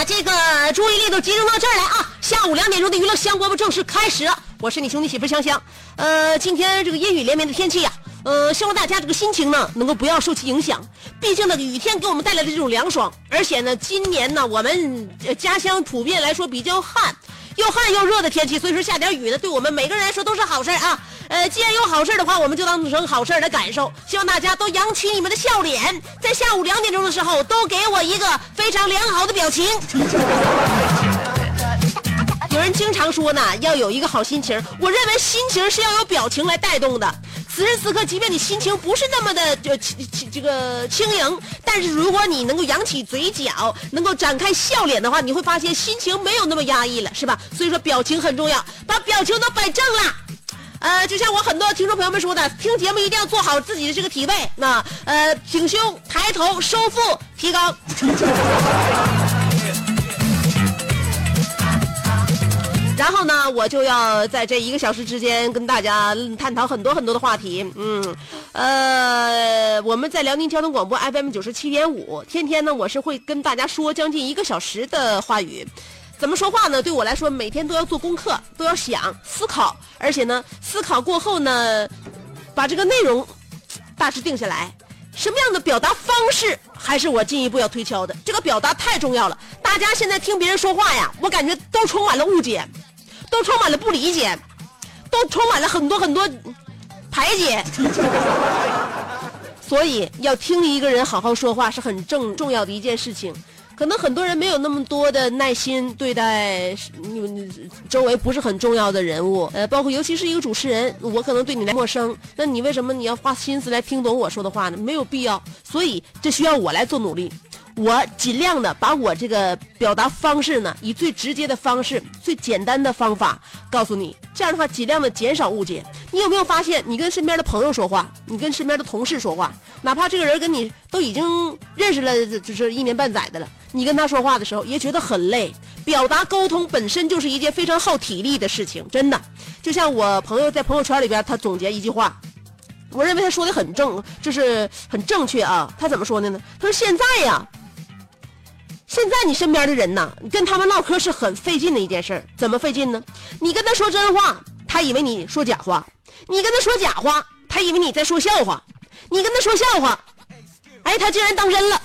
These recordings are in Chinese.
把这个注意力都集中到这儿来啊！下午两点钟的娱乐香饽饽正式开始，我是你兄弟媳妇香香。呃，今天这个阴雨连绵的天气呀、呃，希望大家这个心情呢能够不要受其影响。毕竟呢，雨天给我们带来的这种凉爽，而且呢，今年呢，我们家乡普遍来说比较旱，又旱又热的天气，所以说下点雨呢，对我们每个人来说都是好事啊。呃，既然有好事的话，我们就当成好事儿来感受。希望大家都扬起你们的笑脸，在下午两点钟的时候，都给我一个非常良好的表情。有人经常说呢，要有一个好心情。我认为心情是要有表情来带动的。此时此刻，即便你心情不是那么的就轻轻这个轻盈，但是如果你能够扬起嘴角，能够展开笑脸的话，你会发现心情没有那么压抑了，是吧？所以说表情很重要，把表情都摆正了。呃，就像我很多听众朋友们说的，听节目一定要做好自己的这个体位，那呃，挺胸、抬头、收腹、提高。然后呢，我就要在这一个小时之间跟大家探讨很多很多的话题。嗯，呃，我们在辽宁交通广播 FM 九十七点五，天天呢，我是会跟大家说将近一个小时的话语。怎么说话呢？对我来说，每天都要做功课，都要想思考，而且呢，思考过后呢，把这个内容大致定下来。什么样的表达方式，还是我进一步要推敲的。这个表达太重要了，大家现在听别人说话呀，我感觉都充满了误解，都充满了不理解，都充满了很多很多排解。所以要听一个人好好说话是很正重要的一件事情。可能很多人没有那么多的耐心对待你周围不是很重要的人物，呃，包括尤其是一个主持人，我可能对你来陌生，那你为什么你要花心思来听懂我说的话呢？没有必要，所以这需要我来做努力。我尽量的把我这个表达方式呢，以最直接的方式、最简单的方法告诉你。这样的话，尽量的减少误解。你有没有发现，你跟身边的朋友说话，你跟身边的同事说话，哪怕这个人跟你都已经认识了，就是一年半载的了，你跟他说话的时候也觉得很累。表达沟通本身就是一件非常耗体力的事情，真的。就像我朋友在朋友圈里边，他总结一句话。我认为他说的很正，就是很正确啊。他怎么说的呢？他说：“现在呀，现在你身边的人呐，你跟他们唠嗑是很费劲的一件事儿。怎么费劲呢？你跟他说真话，他以为你说假话；你跟他说假话，他以为你在说笑话；你跟他说笑话，哎，他竟然当真了。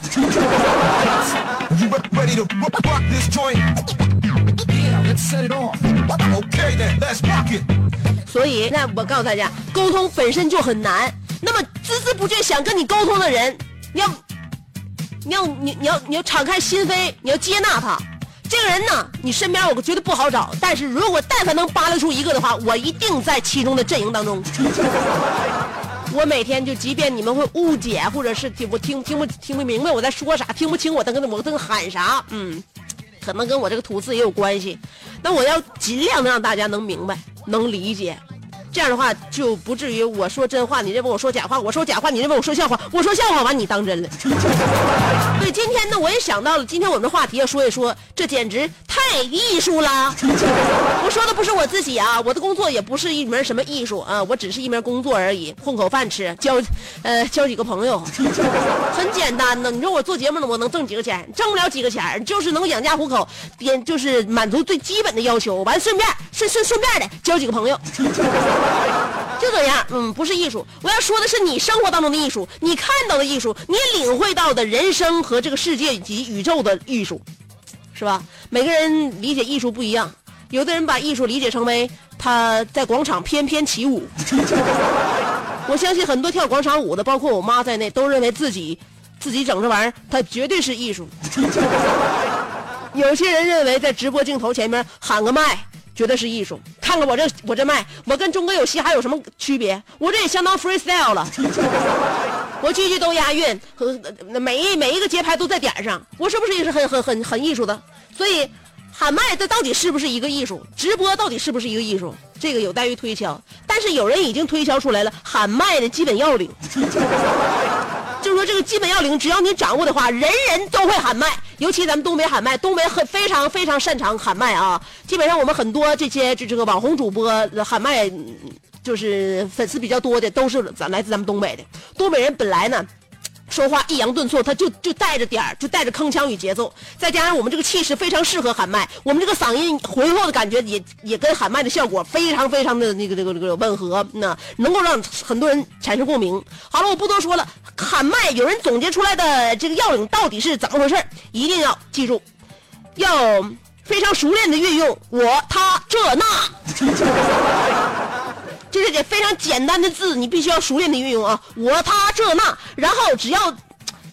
所以，那我告诉大家，沟通本身就很难。那么孜孜不倦想跟你沟通的人，你要，你要，你你要你要敞开心扉，你要接纳他。这个人呢，你身边我觉得不好找，但是如果但凡能扒拉出一个的话，我一定在其中的阵营当中。我每天就，即便你们会误解，或者是听我听听不听不明白我在说啥，听不清我在跟我在喊啥，嗯，可能跟我这个吐字也有关系。那我要尽量的让大家能明白，能理解。这样的话就不至于我说真话，你认为我说假话；我说假话，你认为我说笑话；我说笑话完你当真了。对今天呢，我也想到了，今天我们的话题要说一说，这简直太艺术了。我说的不是我自己啊，我的工作也不是一门什么艺术啊，我只是一门工作而已，混口饭吃，交呃交几个朋友，很简单的。你说我做节目呢，我能挣几个钱？挣不了几个钱，就是能养家糊口，边就是满足最基本的要求，完顺便顺顺顺便的交几个朋友。就 这样，嗯，不是艺术。我要说的是你生活当中的艺术，你看到的艺术，你领会到的人生和这个世界以及宇宙的艺术，是吧？每个人理解艺术不一样，有的人把艺术理解成为他在广场翩翩起舞。我相信很多跳广场舞的，包括我妈在内，都认为自己自己整这玩意儿，它绝对是艺术。有些人认为在直播镜头前面喊个麦。觉得是艺术，看看我这我这麦，我跟钟哥有嘻哈有什么区别？我这也相当 freestyle 了，我句句都押韵，和每一每一个节拍都在点上，我是不是也是很很很很艺术的？所以喊麦这到底是不是一个艺术？直播到底是不是一个艺术？这个有待于推敲。但是有人已经推敲出来了喊麦的基本要领。就是说，这个基本要领，只要你掌握的话，人人都会喊麦。尤其咱们东北喊麦，东北很非常非常擅长喊麦啊。基本上我们很多这些这这个网红主播喊麦，就是粉丝比较多的，都是咱来自咱们东北的。东北人本来呢。说话抑扬顿挫，他就就带着点儿，就带着铿锵与节奏，再加上我们这个气势非常适合喊麦，我们这个嗓音浑厚的感觉也也跟喊麦的效果非常非常的那个那个那个吻合，那能够让很多人产生共鸣。好了，我不多说了，喊麦有人总结出来的这个要领到底是怎么回事一定要记住，要非常熟练的运用我他这那。这是非常简单的字，你必须要熟练的运用啊！我他这那，然后只要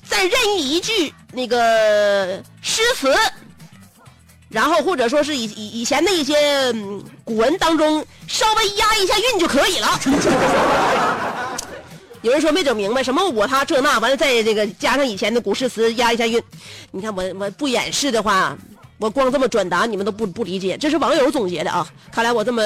在任意一句那个诗词，然后或者说是以以以前的一些古文当中稍微押一下韵就可以了。有人说没整明白，什么我他这那，完了再这个加上以前的古诗词押一下韵。你看我我不演示的话，我光这么转达你们都不不理解。这是网友总结的啊！看来我这么。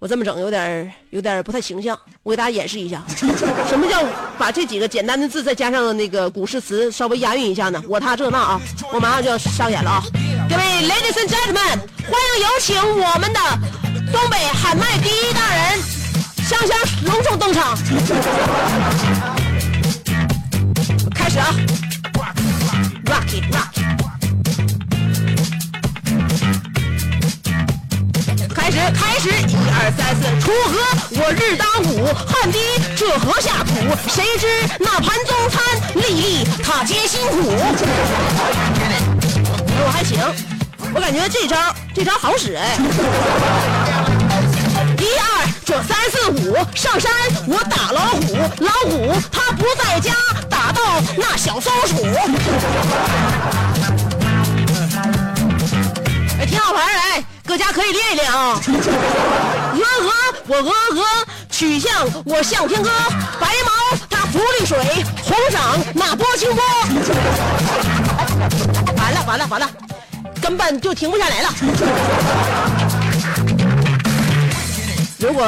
我这么整有点有点不太形象，我给大家演示一下，什么叫把这几个简单的字再加上那个古诗词稍微押韵一下呢？我他这那啊，我马上就要上演了啊！各位 ladies and gentlemen，欢迎有请我们的东北喊麦第一大人香香隆重登场，开始啊，rock it 开始，一二三四，锄禾我日当午，汗滴这禾下土。谁知那盘中餐，粒粒他皆辛苦。我还行，我感觉这招这招好使哎。一二，这三四五，上山我打老虎，老虎他不在家，打到那小松鼠。哎，挺好玩哎。搁家可以练一练啊！鹅鹅，我鹅鹅，曲项我向天歌，白毛它浮绿水，红掌那拨清波。完了完了完了，根本就停不下来了。如果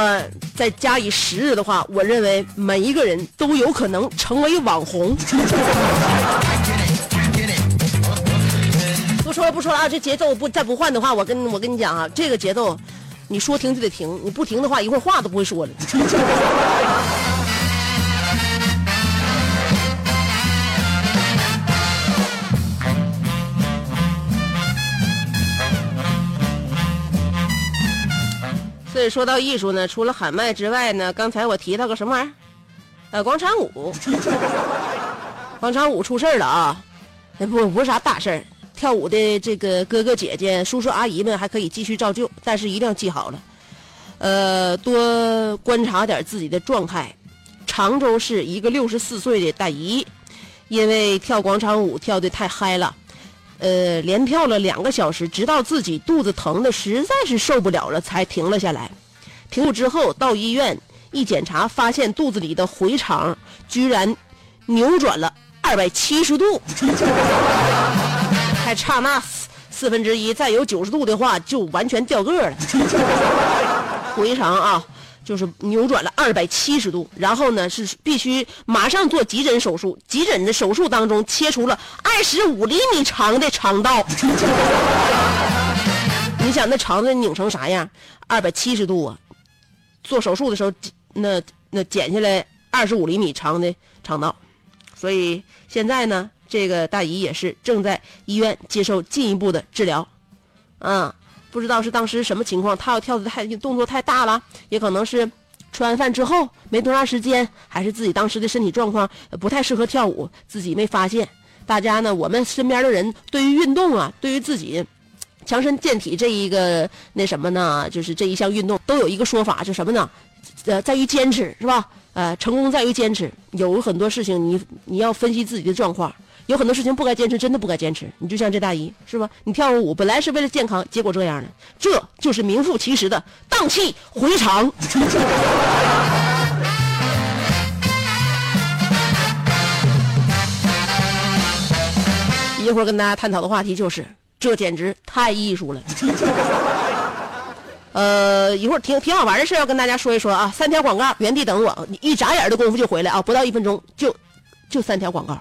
再加以时日的话，我认为每一个人都有可能成为网红。说了不说了啊！这节奏不再不换的话，我跟我跟你讲啊，这个节奏，你说停就得停，你不停的话，一会儿话都不会说了。所以说到艺术呢，除了喊麦之外呢，刚才我提到个什么玩意儿？呃，广场舞，广场舞出事儿了啊！不不是啥大事儿。跳舞的这个哥哥姐姐、叔叔阿姨们还可以继续照旧，但是一定要记好了，呃，多观察点自己的状态。常州市一个六十四岁的大姨，因为跳广场舞跳的太嗨了，呃，连跳了两个小时，直到自己肚子疼的实在是受不了了，才停了下来。停了之后到医院一检查，发现肚子里的回肠居然扭转了二百七十度。还差那四四分之一，再有九十度的话，就完全掉个了。回肠啊，就是扭转了二百七十度，然后呢是必须马上做急诊手术。急诊的手术当中切除了二十五厘米长的肠道。你想那肠子拧成啥样？二百七十度啊！做手术的时候，那那剪下来二十五厘米长的肠道，所以现在呢，这个大姨也是正在医院接受进一步的治疗。嗯，不知道是当时什么情况，她要跳的太动作太大了，也可能是吃完饭之后没多长时间，还是自己当时的身体状况不太适合跳舞，自己没发现。大家呢，我们身边的人对于运动啊，对于自己。强身健体这一个那什么呢？就是这一项运动都有一个说法，就什么呢？呃，在于坚持，是吧？呃，成功在于坚持。有很多事情，你你要分析自己的状况，有很多事情不该坚持，真的不该坚持。你就像这大姨，是吧？你跳个舞本来是为了健康，结果这样了，这就是名副其实的荡气回肠。一会儿跟大家探讨的话题就是。这简直太艺术了，呃，一会儿挺挺好玩的事要跟大家说一说啊。三条广告，原地等我，你一眨眼的功夫就回来啊，不到一分钟就就三条广告。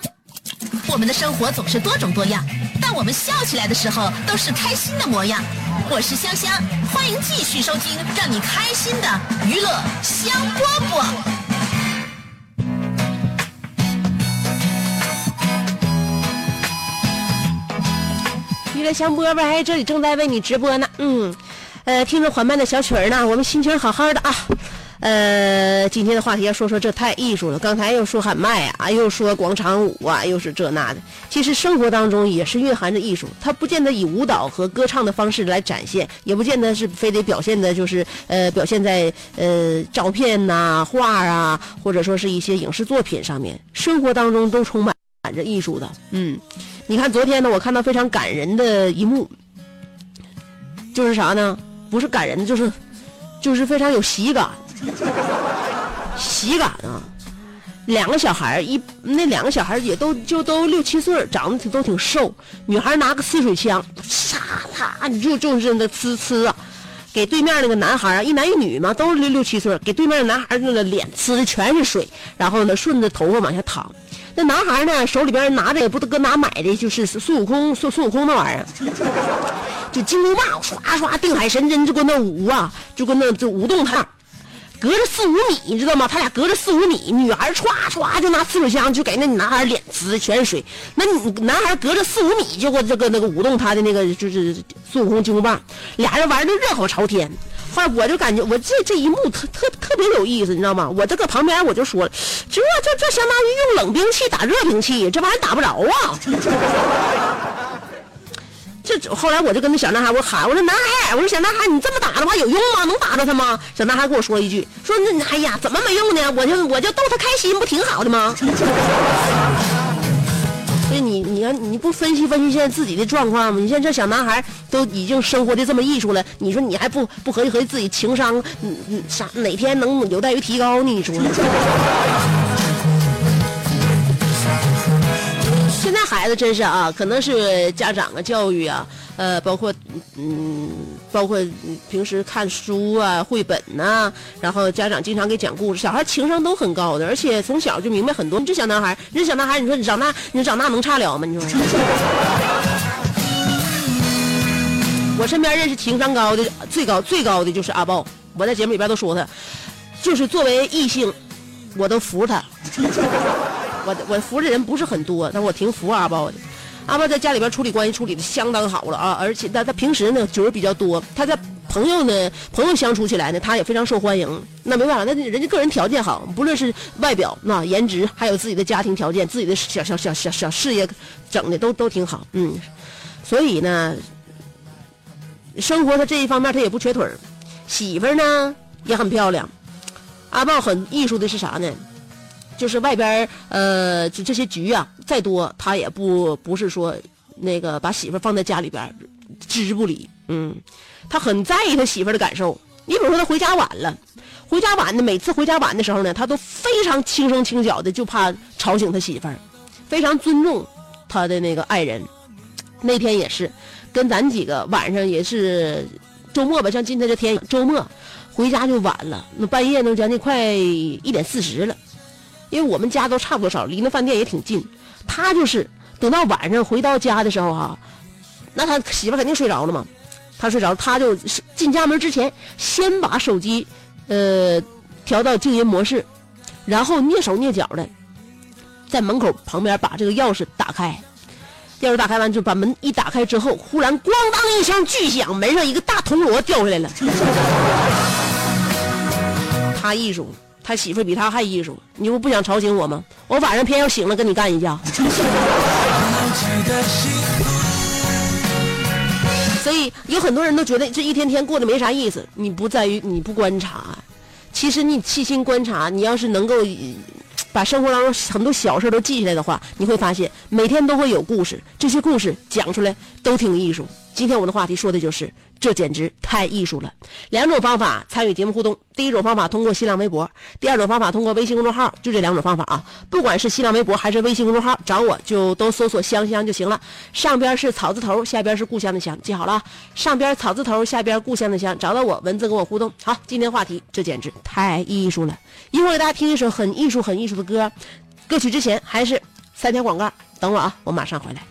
我们的生活总是多种多样，但我们笑起来的时候都是开心的模样。我是香香，欢迎继续收听让你开心的娱乐香饽饽。娱乐香饽饽，哎，这里正在为你直播呢。嗯，呃，听着缓慢的小曲儿呢，我们心情好好的啊。呃，今天的话题要说说这太艺术了。刚才又说喊麦啊，又说广场舞啊，又是这那的。其实生活当中也是蕴含着艺术，它不见得以舞蹈和歌唱的方式来展现，也不见得是非得表现的，就是呃，表现在呃照片呐、画啊，或者说是一些影视作品上面。生活当中都充满着艺术的，嗯。你看，昨天呢，我看到非常感人的一幕，就是啥呢？不是感人的，就是，就是非常有喜感，喜感啊！两个小孩一那两个小孩也都就都六七岁，长得都挺瘦。女孩拿个呲水枪，唰啦，你就就是那呲呲啊，给对面那个男孩啊，一男一女嘛，都是六六七岁，给对面的男孩那个脸呲的全是水，然后呢，顺着头发往下淌。那男孩呢？手里边拿着也不都搁哪买的？就是孙悟空，孙孙悟空那玩意儿，就金箍棒，唰唰定海神针，就跟那舞啊，就跟那就舞动他，隔着四五米，你知道吗？他俩隔着四五米，女孩唰唰就拿呲水枪就给那男孩脸呲全是水，那男孩隔着四五米就搁这个那个舞动他的那个就是孙悟空金箍棒，俩人玩的热火朝天。后来我就感觉我这这一幕特特特别有意思，你知道吗？我这搁旁边我就说了，这这这相当于用冷兵器打热兵器，这玩意打不着啊！这后来我就跟那小男孩我喊，我说男孩，我说小男孩，你这么打的话有用吗？能打着他吗？小男孩跟我说一句，说那哎呀，怎么没用呢？我就我就逗他开心，不挺好的吗？所以你你要你不分析分析现在自己的状况吗？你现在这小男孩都已经生活的这么艺术了，你说你还不不合计合计自己情商，嗯嗯啥哪天能有待于提高呢？你说？孩子真是啊，可能是家长啊教育啊。呃，包括嗯，包括平时看书啊、绘本呐，然后家长经常给讲故事，小孩情商都很高的，而且从小就明白很多。你这小男孩，你这小男孩，你说你长大，你长大能差了吗？你说？我身边认识情商高的最高最高的就是阿豹，我在节目里边都说他，就是作为异性，我都服他。我 我服的人不是很多，但我挺服阿豹的。阿豹在家里边处理关系处理的相当好了啊，而且他他平时呢酒儿比较多，他在朋友呢朋友相处起来呢，他也非常受欢迎。那没办法，那人家个人条件好，不论是外表、那颜值，还有自己的家庭条件，自己的小小小小小事业，整的都都挺好。嗯，所以呢，生活他这一方面他也不缺腿儿，媳妇儿呢也很漂亮。阿豹很艺术的是啥呢？就是外边呃，就这些局啊，再多他也不不是说那个把媳妇放在家里边置之不理。嗯，他很在意他媳妇的感受。你比如说他回家晚了，回家晚的每次回家晚的时候呢，他都非常轻声轻脚的，就怕吵醒他媳妇儿，非常尊重他的那个爱人。那天也是，跟咱几个晚上也是周末吧，像今天这天周末回家就晚了，那半夜都将近快一点四十了。因为我们家都差不多少，离那饭店也挺近。他就是等到晚上回到家的时候哈，那他媳妇肯定睡着了嘛，他睡着，他就进家门之前先把手机呃调到静音模式，然后蹑手蹑脚的在门口旁边把这个钥匙打开。钥匙打开完就把门一打开之后，忽然咣当一声巨响，门上一个大铜锣掉下来了。他艺术。他媳妇比他还艺术，你不不想吵醒我吗？我晚上偏要醒了跟你干一架。所以有很多人都觉得这一天天过得没啥意思。你不在于你不观察，其实你细心观察，你要是能够把生活当中很多小事都记下来的话，你会发现每天都会有故事，这些故事讲出来都挺艺术。今天我的话题说的就是，这简直太艺术了。两种方法参与节目互动：第一种方法通过新浪微博，第二种方法通过微信公众号。就这两种方法啊，不管是新浪微博还是微信公众号，找我就都搜索“香香”就行了。上边是草字头，下边是故乡的乡，记好了。上边草字头，下边故乡的乡，找到我，文字跟我互动。好，今天话题，这简直太艺术了。一会儿给大家听一首很艺术、很艺术的歌，歌曲之前还是三条广告，等我啊，我马上回来。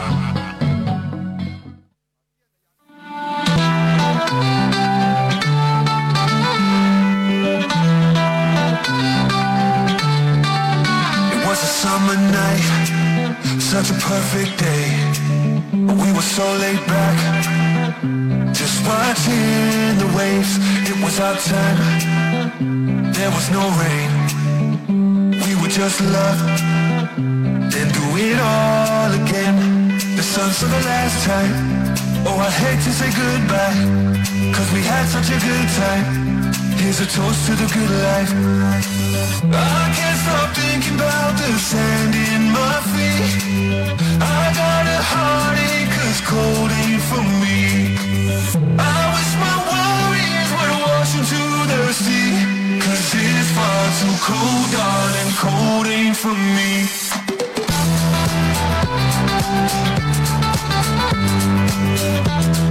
Perfect day. We were so laid back Just watching the waves. It was our time. There was no rain. We were just love Then do it all again. The sun for the last time. Oh, I hate to say goodbye Cause we had such a good time Here's a toast to the good life. I can't stop thinking about the sand in my feet. I got a heartache cause cold ain't for me. I wish my worries would wash into the sea. Cause it's far too cold, darling, cold ain't for me. summer night,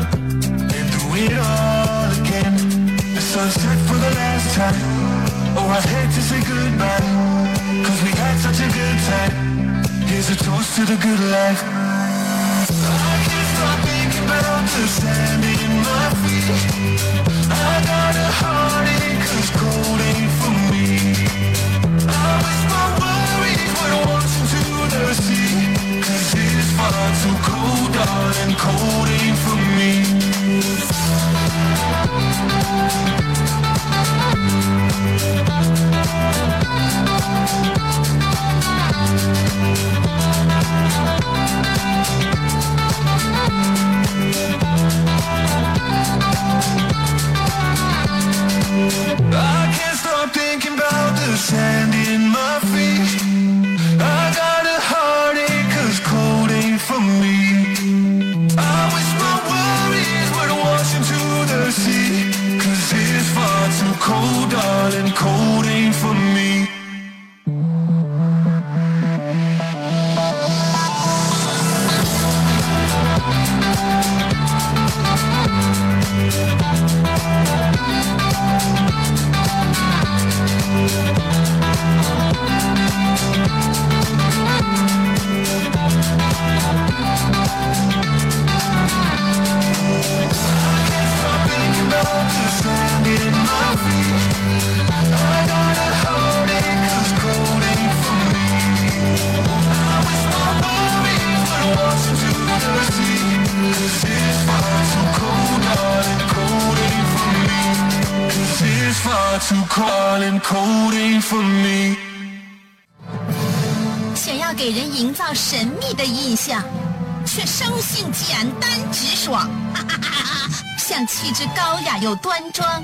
do it all again. The sunset for the last time. Oh, I hate to say goodbye, cause we had such a good time. Here's a toast to the good life. I can't stop thinking about the sand in my feet. I got a heartache cause cold ain't for me. I wish my worries would wash into the sea. Cause it's far too cold, darling, cold ain't for me. Thank you. Far too cold and cold for me. 想要给人营造神秘的印象，却生性简单直爽哈哈哈哈，像气质高雅又端庄，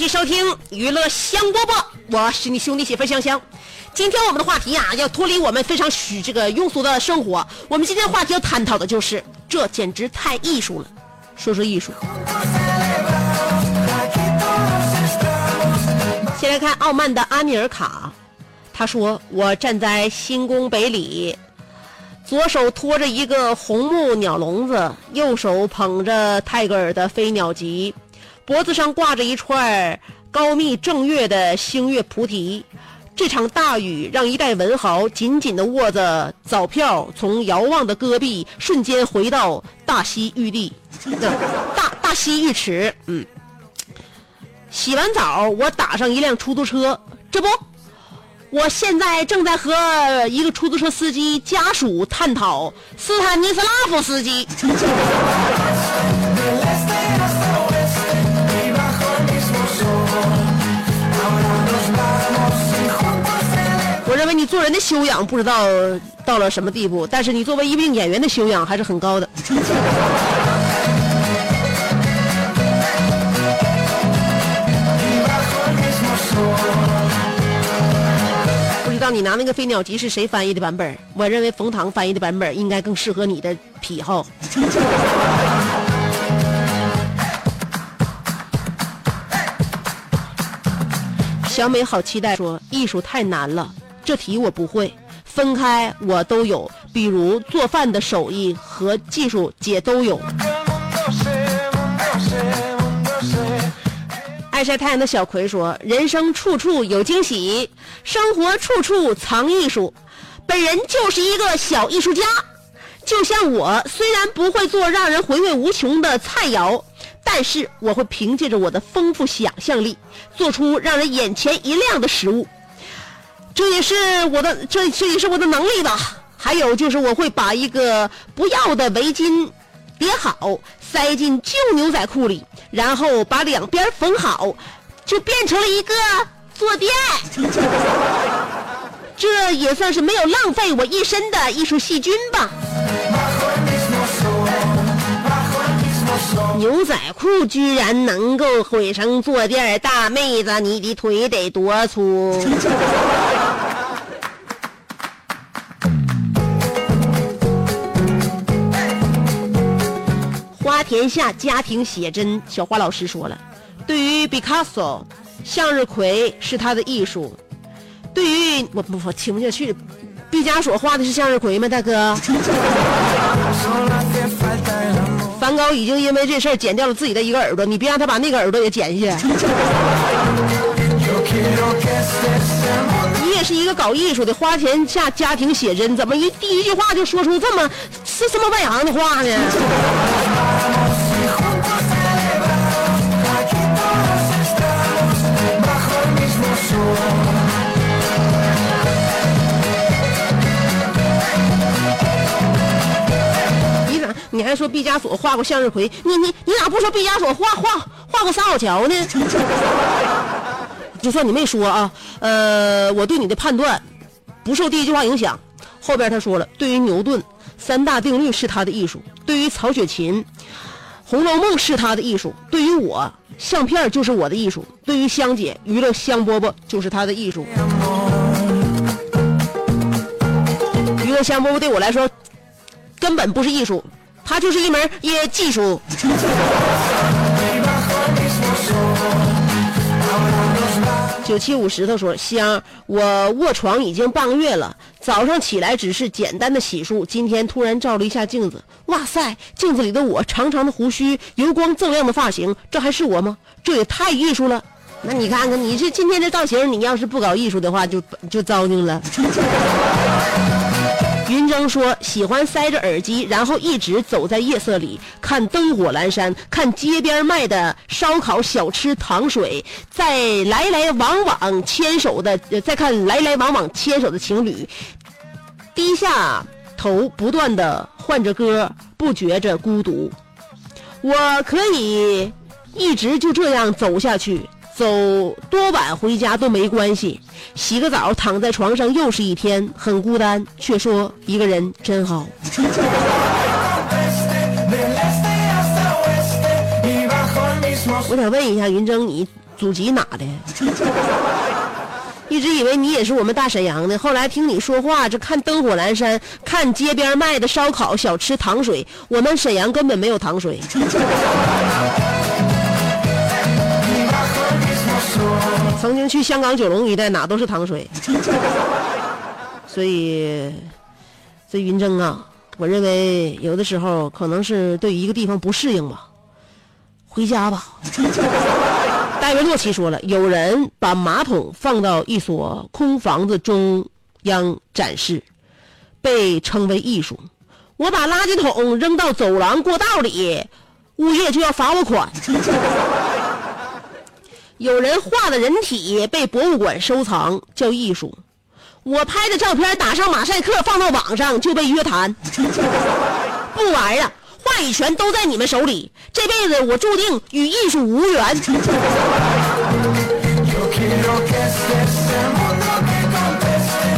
续收听娱乐香饽饽，我是你兄弟媳妇香香。今天我们的话题啊，要脱离我们非常虚这个庸俗的生活。我们今天话题要探讨的就是，这简直太艺术了。说说艺术，先来看傲慢的阿米尔卡，他说：“我站在新宫北里，左手托着一个红木鸟笼子，右手捧着泰戈尔的《飞鸟集》，脖子上挂着一串高密正月的星月菩提。这场大雨让一代文豪紧紧地握着早票，从遥望的戈壁瞬间回到大西玉地，大大西浴池。嗯，洗完澡，我打上一辆出租车，这不。”我现在正在和一个出租车司机家属探讨斯坦尼斯拉夫斯基。做人的修养不知道到了什么地步，但是你作为一名演员的修养还是很高的。不知道你拿那个《飞鸟集》是谁翻译的版本？我认为冯唐翻译的版本应该更适合你的癖好。小美好期待说：“艺术太难了，这题我不会。分开我都有，比如做饭的手艺和技术姐都有。”爱晒太阳的小葵说：“人生处处有惊喜，生活处处藏艺术。本人就是一个小艺术家，就像我，虽然不会做让人回味无穷的菜肴，但是我会凭借着我的丰富想象力，做出让人眼前一亮的食物。这也是我的，这这也是我的能力吧。还有就是我会把一个不要的围巾叠好，塞进旧牛仔裤里，然后把两边缝好，就变成了一个坐垫。这也算是没有浪费我一身的艺术细菌吧。牛仔裤居然能够毁成坐垫大妹子你的腿得多粗？花田下家庭写真小花老师说了对于毕加索向日葵是他的艺术对于我不我听不下去毕加索画的是向日葵吗大哥？梵高已经因为这事儿剪掉了自己的一个耳朵，你别让他把那个耳朵也剪下去。你也是一个搞艺术的，花钱下家庭写真，怎么一第一句话就说出这么是这么外行的话呢？你还说毕加索画过向日葵？你你你咋不说毕加索画画画过三好桥呢？就算你没说啊，呃，我对你的判断不受第一句话影响。后边他说了，对于牛顿，三大定律是他的艺术；对于曹雪芹，《红楼梦》是他的艺术；对于我，相片就是我的艺术；对于香姐，娱乐香饽饽就是他的艺术。娱乐香饽饽对我来说根本不是艺术，它就是一门业技术。九七五石头说：“香，我卧床已经半个月了，早上起来只是简单的洗漱，今天突然照了一下镜子，哇塞，镜子里的我，长长的胡须，油光锃亮的发型，这还是我吗？这也太艺术了！那你看看，你这今天这造型，你要是不搞艺术的话，就就糟践了。”云峥说：“喜欢塞着耳机，然后一直走在夜色里，看灯火阑珊，看街边卖的烧烤、小吃、糖水，在来来往往牵手的，再看来来往往牵手的情侣，低下头不断的换着歌，不觉着孤独。我可以一直就这样走下去，走多晚回家都没关系。洗个澡，躺在床上又是一天，很孤单，却说一个人真好。我想问一下云峥，你祖籍哪的？一直以为你也是我们大沈阳的，后来听你说话，这看灯火阑珊，看街边卖的烧烤、小吃、糖水，我们沈阳根本没有糖水。曾经去香港九龙一带，哪都是糖水。所以，这云峥啊，我认为有的时候可能是对一个地方不适应吧，回家吧。戴维洛奇说了，有人把马桶放到一所空房子中央展示，被称为艺术。我把垃圾桶扔到走廊过道里，物业就要罚我款。有人画的人体被博物馆收藏，叫艺术。我拍的照片打上马赛克放到网上就被约谈。不玩了，话语权都在你们手里。这辈子我注定与艺术无缘。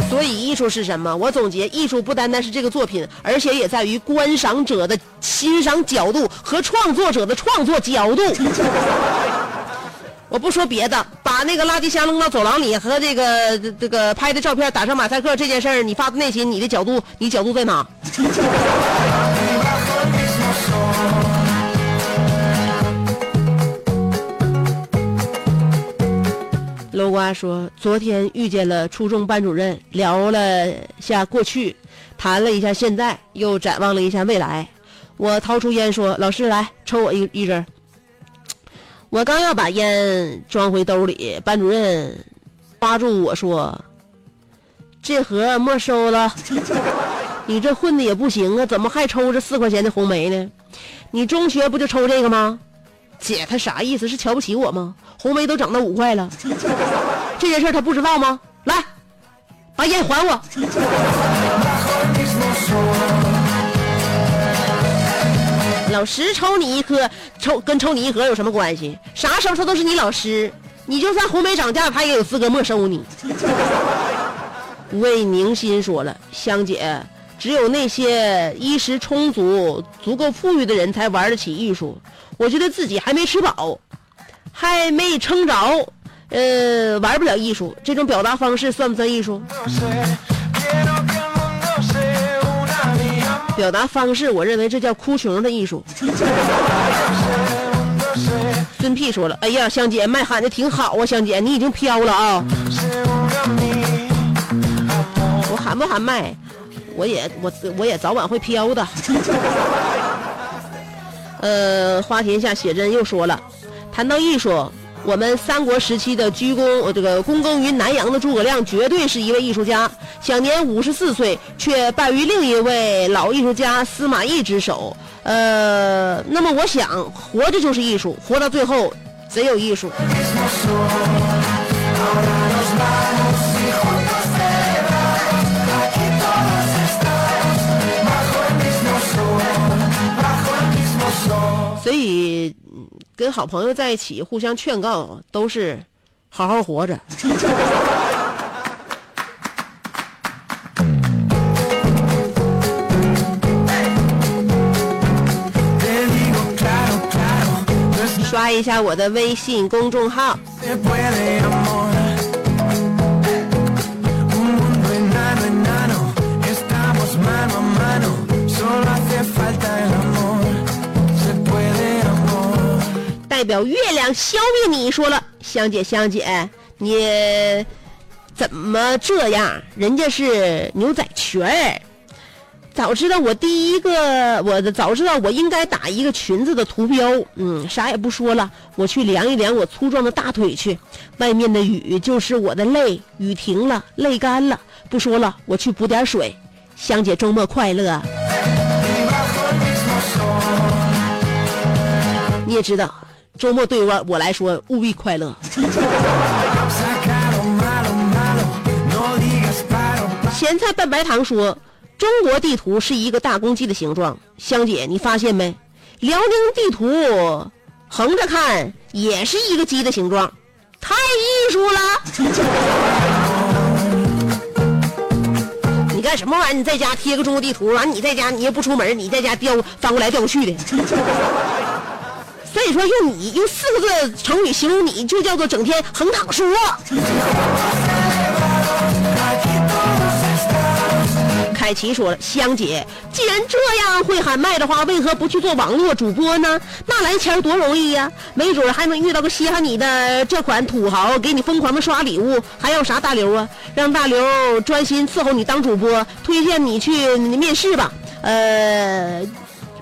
所以艺术是什么？我总结，艺术不单单是这个作品，而且也在于观赏者的欣赏角度和创作者的创作角度。我不说别的，把那个垃圾箱扔到走廊里和这个这个拍的照片打上马赛克这件事儿，你发自内心，你的角度，你角度在哪？楼瓜说，昨天遇见了初中班主任，聊了下过去，谈了一下现在，又展望了一下未来。我掏出烟说：“老师，来抽我一一根。”我刚要把烟装回兜里，班主任抓住我说：“这盒没收了，你这混的也不行啊，怎么还抽这四块钱的红梅呢？你中学不就抽这个吗？”姐，他啥意思？是瞧不起我吗？红梅都涨到五块了，这件事他不知道吗？来，把烟还我。老师抽你一颗，抽跟抽你一盒有什么关系？啥时候他都是你老师，你就算红梅涨价，他也有资格没收你。魏宁心说了，香姐，只有那些衣食充足、足够富裕的人才玩得起艺术。我觉得自己还没吃饱，还没撑着，呃，玩不了艺术。这种表达方式算不算艺术？表达方式，我认为这叫哭穷的艺术。孙屁说了：“哎呀，香姐麦喊的挺好啊，香姐你已经飘了啊！我喊不喊麦，我也我我也早晚会飘的。”呃，花田下写真又说了，谈到艺术，我们三国时期的鞠躬，这个躬耕于南阳的诸葛亮绝对是一位艺术家，享年五十四岁，却败于另一位老艺术家司马懿之手。呃，那么我想，活着就是艺术，活到最后贼有艺术。所以，跟好朋友在一起，互相劝告，都是好好活着。刷一下我的微信公众号，代表月亮消灭你说了，香姐香姐，你怎么这样？人家是牛仔裙儿。早知道我第一个，我的早知道我应该打一个裙子的图标。嗯，啥也不说了，我去量一量我粗壮的大腿去。外面的雨就是我的泪，雨停了，泪干了。不说了，我去补点水。香姐周末快乐。你也知道，周末对我我来说务必快乐。咸菜拌白糖说，中国地图是一个大公鸡的形状。香姐，你发现没？辽宁地图横着看也是一个鸡的形状，太艺术了。你干什么玩意？你在家贴个中国地图，完你在家你也不出门，你在家调翻过来调过去的。所以说，用你用四个字成语形容你，就叫做整天横躺说。凯奇说了：“香姐，既然这样会喊麦的话，为何不去做网络主播呢？那来钱多容易呀、没准还能遇到个稀罕你的这款土豪，给你疯狂的刷礼物，还要啥大刘啊？让大刘专心伺候你当主播，推荐你去面试吧。呃，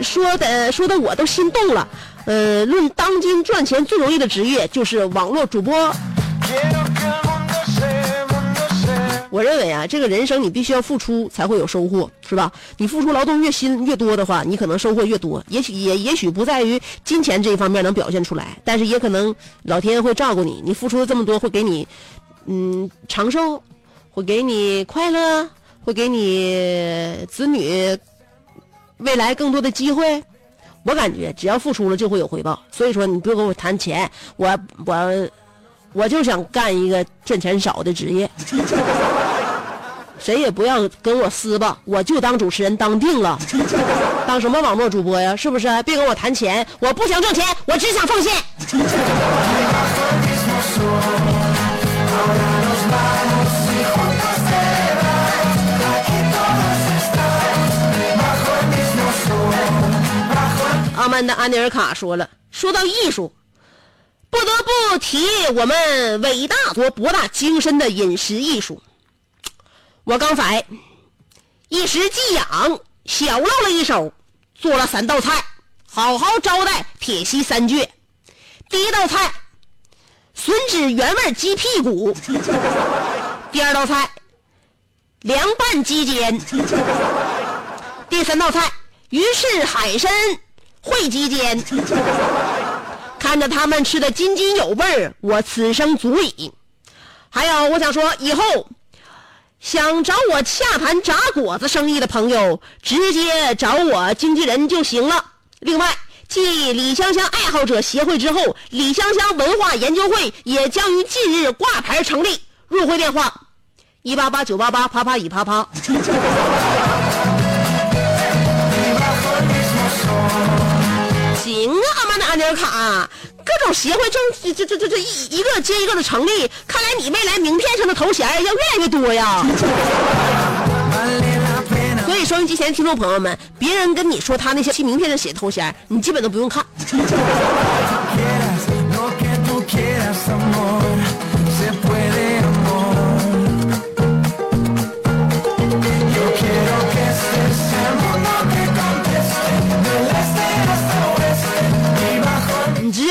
说的说的我都心动了。呃，论当今赚钱最容易的职业，就是网络主播。”我认为啊，这个人生你必须要付出才会有收获，是吧？你付出劳动越辛越多的话，你可能收获越多。也许也也许不在于金钱这一方面能表现出来，但是也可能老天会照顾你，你付出的这么多会给你，嗯，长寿，会给你快乐，会给你子女未来更多的机会。我感觉只要付出了就会有回报，所以说你别跟我谈钱，我我我就想干一个赚钱少的职业。谁也不要跟我撕吧，我就当主持人当定了，当什么网络主播呀？是不是？别跟我谈钱，我不想挣钱，我只想奉献。曼的·安尼尔卡说了，说到艺术，不得不提我们伟大国博大精深的饮食艺术。我刚才一时技痒，小露了一手，做了三道菜，好好招待铁西三绝。第一道菜，吮指原味鸡屁股；第二道菜，凉拌鸡尖；第三道菜，鱼翅海参烩鸡尖。看着他们吃的津津有味儿，我此生足矣。还有，我想说，以后想找我洽谈炸果子生意的朋友，直接找我经纪人就行了。另外，继李香香爱好者协会之后，李香香文化研究会也将于近日挂牌成立。入会电话：一八八九八八啪啪一啪啪。点卡，各种协会正这这这这一一个接一个的成立，看来你未来名片上的头衔要越来越多呀。所以。收音机前的听众朋友们，别人跟你说他那些名片上写的头衔，你基本都不用看。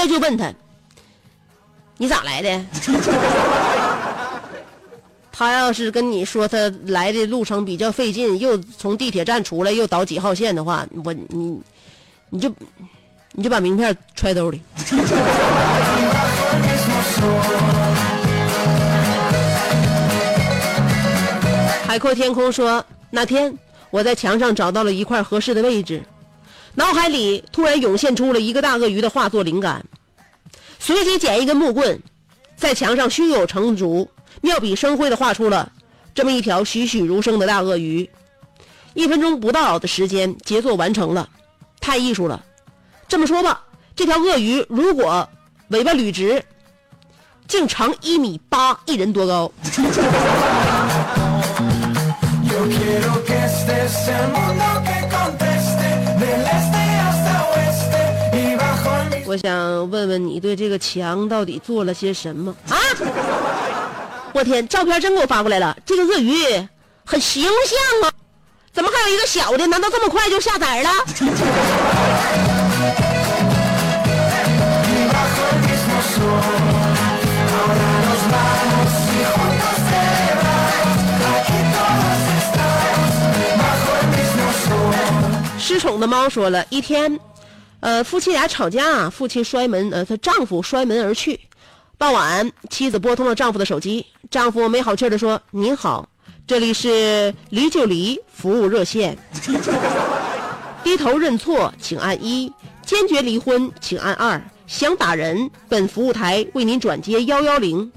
就问他，你咋来的？他要是跟你说他来的路程比较费劲，又从地铁站出来，又倒几号线的话，我你你就你就把名片揣兜里。海阔天空说，那天我在墙上找到了一块合适的位置，脑海里突然涌现出了一个大鳄鱼的画作灵感，随即捡一根木棍，在墙上胸有成竹、妙笔生辉地画出了这么一条栩栩如生的大鳄鱼。一分钟不到的时间，杰作完成了，太艺术了。这么说吧，这条鳄鱼如果尾巴捋直，竟长一米八，一人多高。我想问问你，对这个墙到底做了些什么啊？我天，照片真给我发过来了，这个鳄鱼很形象啊，怎么还有一个小的？难道这么快就下崽了？失宠的猫说了一天，呃，夫妻俩吵架，父亲摔门，呃，她丈夫摔门而去。傍晚，妻子拨通了丈夫的手机，丈夫没好气的说：“您好，这里是离就离服务热线，低头认错请按一，坚决离婚请按二，想打人，本服务台为您转接幺幺零。”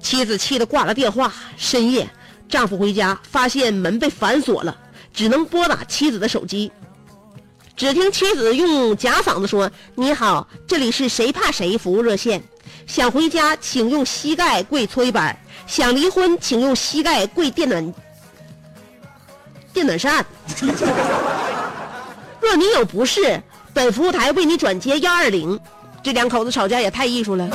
妻子气得挂了电话。深夜，丈夫回家发现门被反锁了，只能拨打妻子的手机。只听妻子用假嗓子说：“你好，这里是谁怕谁服务热线，想回家请用膝盖跪搓衣板，想离婚请用膝盖跪电暖 电暖扇。若你有不适，本服务台为你转接幺二零。”这两口子吵架也太艺术了。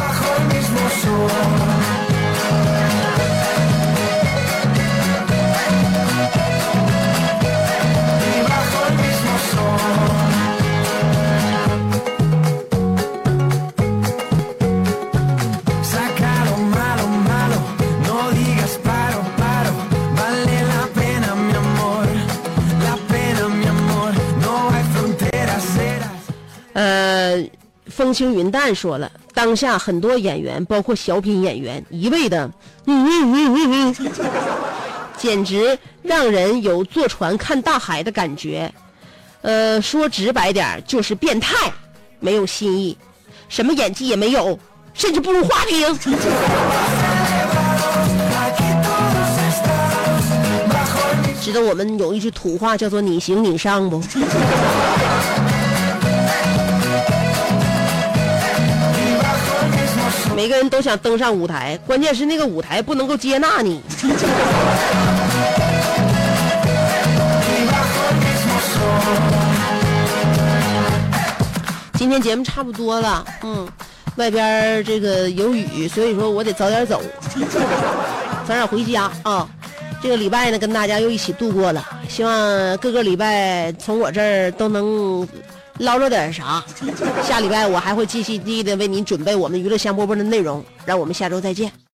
风轻云淡说了，当下很多演员，包括小品演员，一味的，嗯嗯嗯嗯嗯，简直让人有坐船看大海的感觉。呃，说直白点就是变态，没有新意，什么演技也没有，甚至不如花瓶。知道我们有一句土话叫做“你行你上”不？每个人都想登上舞台，关键是那个舞台不能够接纳你。今天节目差不多了，嗯，外边这个有雨，所以说我得早点走，早点回家啊。这个礼拜呢，跟大家又一起度过了，希望各个礼拜从我这儿都能捞着点啥。下礼拜我还会继续地的为您准备我们娱乐香饽饽的内容，让我们下周再见。